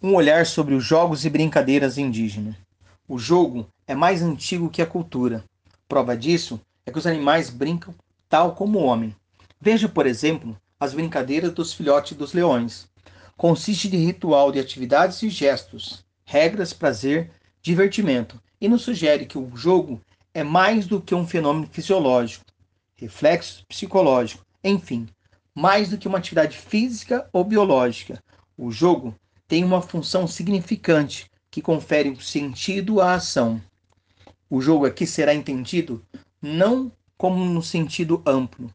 Um olhar sobre os jogos e brincadeiras indígenas. O jogo é mais antigo que a cultura. Prova disso é que os animais brincam tal como o homem. Veja, por exemplo, as brincadeiras dos filhotes dos leões. Consiste de ritual de atividades e gestos, regras, prazer, divertimento, e nos sugere que o jogo é mais do que um fenômeno fisiológico, reflexo psicológico, enfim, mais do que uma atividade física ou biológica. O jogo tem uma função significante que confere um sentido à ação. O jogo aqui será entendido não como no sentido amplo,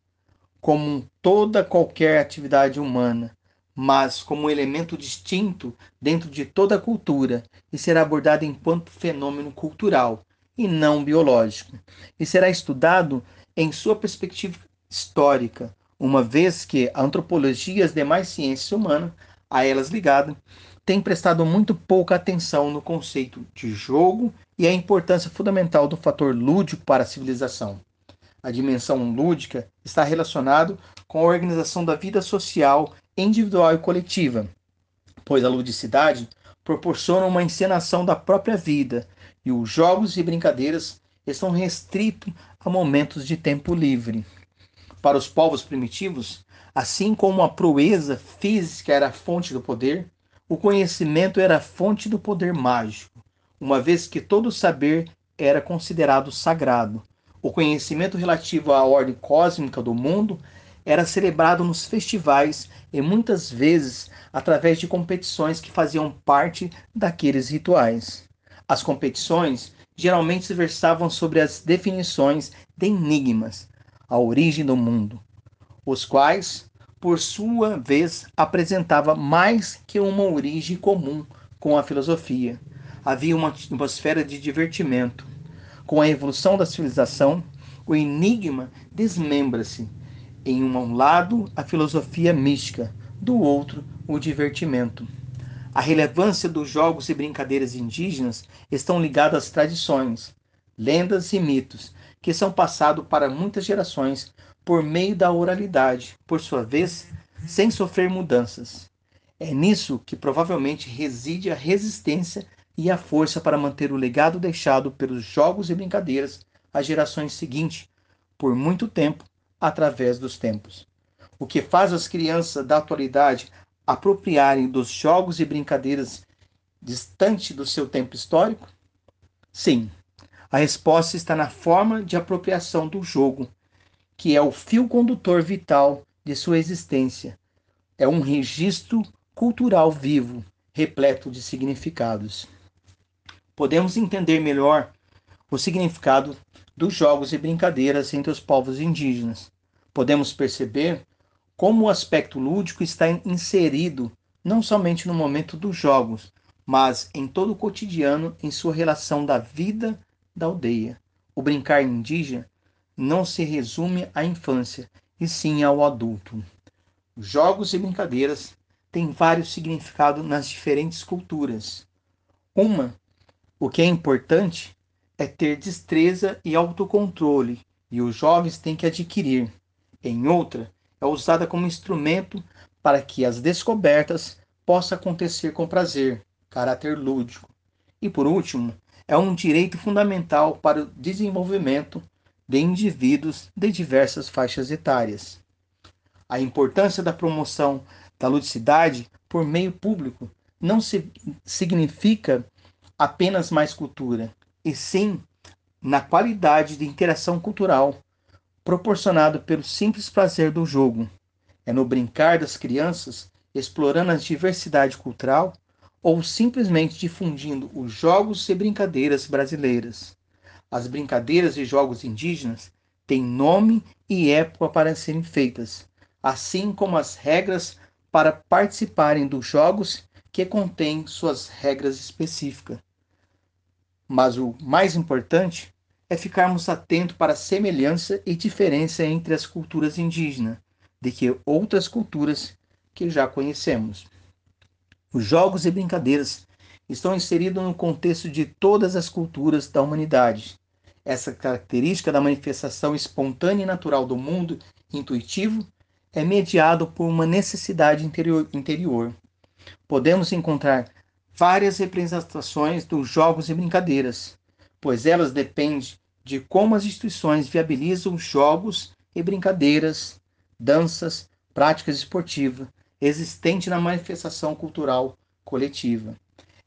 como toda qualquer atividade humana, mas como um elemento distinto dentro de toda a cultura e será abordado enquanto fenômeno cultural e não biológico, e será estudado em sua perspectiva histórica, uma vez que a antropologia e as demais ciências humanas a elas ligado, tem prestado muito pouca atenção no conceito de jogo e a importância fundamental do fator lúdico para a civilização. A dimensão lúdica está relacionado com a organização da vida social, individual e coletiva, pois a ludicidade proporciona uma encenação da própria vida e os jogos e brincadeiras estão restritos a momentos de tempo livre. Para os povos primitivos, Assim como a proeza física era a fonte do poder, o conhecimento era a fonte do poder mágico, uma vez que todo saber era considerado sagrado. O conhecimento relativo à ordem cósmica do mundo era celebrado nos festivais e muitas vezes através de competições que faziam parte daqueles rituais. As competições geralmente se versavam sobre as definições de enigmas, a origem do mundo, os quais, por sua vez, apresentava mais que uma origem comum com a filosofia. Havia uma atmosfera de divertimento. Com a evolução da civilização, o enigma desmembra-se. Em um lado, a filosofia mística, do outro, o divertimento. A relevância dos jogos e brincadeiras indígenas estão ligadas às tradições, lendas e mitos que são passados para muitas gerações por meio da oralidade, por sua vez, sem sofrer mudanças. É nisso que provavelmente reside a resistência e a força para manter o legado deixado pelos jogos e brincadeiras às gerações seguintes, por muito tempo, através dos tempos. O que faz as crianças da atualidade apropriarem dos jogos e brincadeiras distante do seu tempo histórico? Sim, a resposta está na forma de apropriação do jogo que é o fio condutor vital de sua existência. É um registro cultural vivo, repleto de significados. Podemos entender melhor o significado dos jogos e brincadeiras entre os povos indígenas. Podemos perceber como o aspecto lúdico está inserido não somente no momento dos jogos, mas em todo o cotidiano em sua relação da vida da aldeia. O brincar indígena não se resume à infância, e sim ao adulto. Jogos e brincadeiras têm vários significados nas diferentes culturas. Uma, o que é importante, é ter destreza e autocontrole, e os jovens têm que adquirir. Em outra, é usada como instrumento para que as descobertas possam acontecer com prazer, caráter lúdico. E por último, é um direito fundamental para o desenvolvimento de indivíduos de diversas faixas etárias. A importância da promoção da ludicidade por meio público não se, significa apenas mais cultura, e sim na qualidade de interação cultural proporcionado pelo simples prazer do jogo. É no brincar das crianças, explorando a diversidade cultural ou simplesmente difundindo os jogos e brincadeiras brasileiras. As brincadeiras e jogos indígenas têm nome e época para serem feitas, assim como as regras para participarem dos jogos que contêm suas regras específicas. Mas o mais importante é ficarmos atentos para a semelhança e diferença entre as culturas indígenas de que outras culturas que já conhecemos. Os jogos e brincadeiras estão inseridos no contexto de todas as culturas da humanidade essa característica da manifestação espontânea e natural do mundo intuitivo é mediado por uma necessidade interior. interior. Podemos encontrar várias representações dos jogos e brincadeiras, pois elas dependem de como as instituições viabilizam jogos e brincadeiras, danças, práticas esportivas existentes na manifestação cultural coletiva.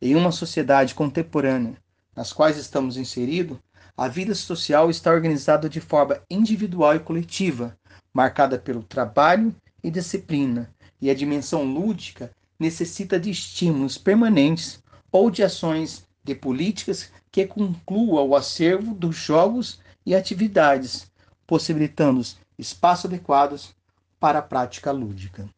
Em uma sociedade contemporânea, nas quais estamos inseridos, a vida social está organizada de forma individual e coletiva, marcada pelo trabalho e disciplina, e a dimensão lúdica necessita de estímulos permanentes ou de ações de políticas que concluam o acervo dos jogos e atividades, possibilitando espaços adequados para a prática lúdica.